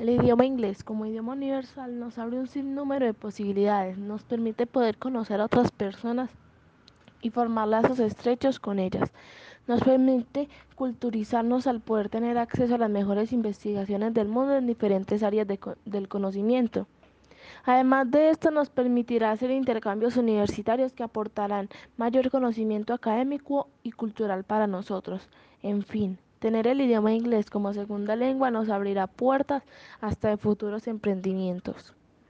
El idioma inglés como idioma universal nos abre un sinnúmero de posibilidades, nos permite poder conocer a otras personas y formar lazos estrechos con ellas. Nos permite culturizarnos al poder tener acceso a las mejores investigaciones del mundo en diferentes áreas de, del conocimiento. Además de esto, nos permitirá hacer intercambios universitarios que aportarán mayor conocimiento académico y cultural para nosotros. En fin, tener el idioma inglés como segunda lengua nos abrirá puertas hasta de futuros emprendimientos.